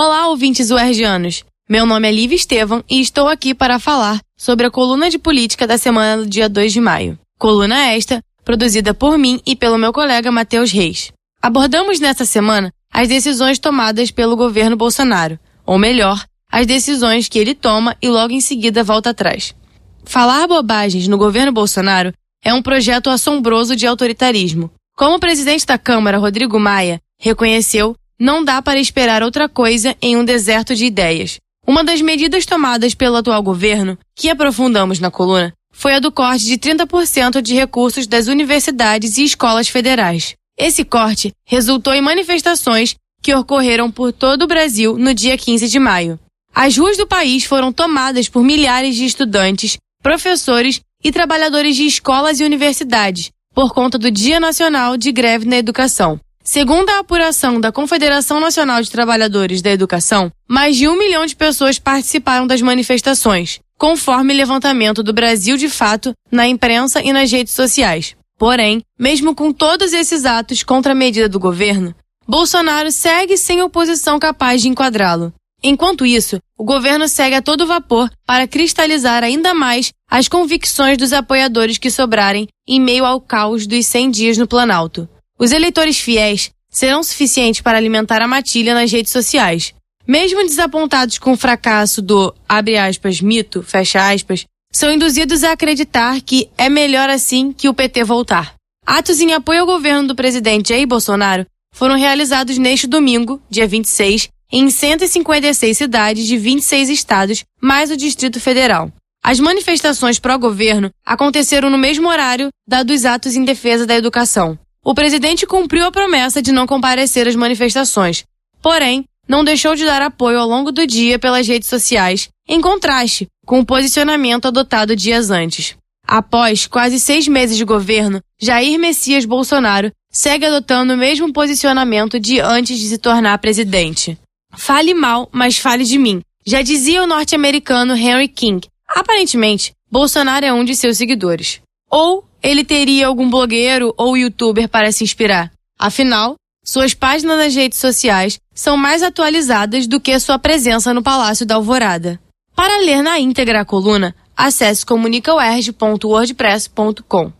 Olá, ouvintes UERJianos. Meu nome é Lívia Estevam e estou aqui para falar sobre a coluna de política da semana do dia 2 de maio. Coluna esta, produzida por mim e pelo meu colega Matheus Reis. Abordamos nesta semana as decisões tomadas pelo governo Bolsonaro, ou melhor, as decisões que ele toma e logo em seguida volta atrás. Falar bobagens no governo Bolsonaro é um projeto assombroso de autoritarismo. Como o presidente da Câmara, Rodrigo Maia, reconheceu não dá para esperar outra coisa em um deserto de ideias. Uma das medidas tomadas pelo atual governo, que aprofundamos na coluna, foi a do corte de 30% de recursos das universidades e escolas federais. Esse corte resultou em manifestações que ocorreram por todo o Brasil no dia 15 de maio. As ruas do país foram tomadas por milhares de estudantes, professores e trabalhadores de escolas e universidades por conta do Dia Nacional de Greve na Educação. Segundo a apuração da Confederação Nacional de Trabalhadores da Educação, mais de um milhão de pessoas participaram das manifestações, conforme levantamento do Brasil de Fato na imprensa e nas redes sociais. Porém, mesmo com todos esses atos contra a medida do governo, Bolsonaro segue sem oposição capaz de enquadrá-lo. Enquanto isso, o governo segue a todo vapor para cristalizar ainda mais as convicções dos apoiadores que sobrarem em meio ao caos dos 100 dias no Planalto. Os eleitores fiéis serão suficientes para alimentar a matilha nas redes sociais. Mesmo desapontados com o fracasso do, abre aspas, mito, fecha aspas, são induzidos a acreditar que é melhor assim que o PT voltar. Atos em apoio ao governo do presidente Jair Bolsonaro foram realizados neste domingo, dia 26, em 156 cidades de 26 estados, mais o Distrito Federal. As manifestações pró-governo aconteceram no mesmo horário da dos atos em defesa da educação. O presidente cumpriu a promessa de não comparecer às manifestações, porém, não deixou de dar apoio ao longo do dia pelas redes sociais, em contraste com o posicionamento adotado dias antes. Após quase seis meses de governo, Jair Messias Bolsonaro segue adotando o mesmo posicionamento de antes de se tornar presidente. Fale mal, mas fale de mim. Já dizia o norte-americano Henry King. Aparentemente, Bolsonaro é um de seus seguidores. Ou ele teria algum blogueiro ou youtuber para se inspirar. Afinal, suas páginas nas redes sociais são mais atualizadas do que sua presença no Palácio da Alvorada. Para ler na íntegra a coluna, acesse comunicauerj.wordpress.com.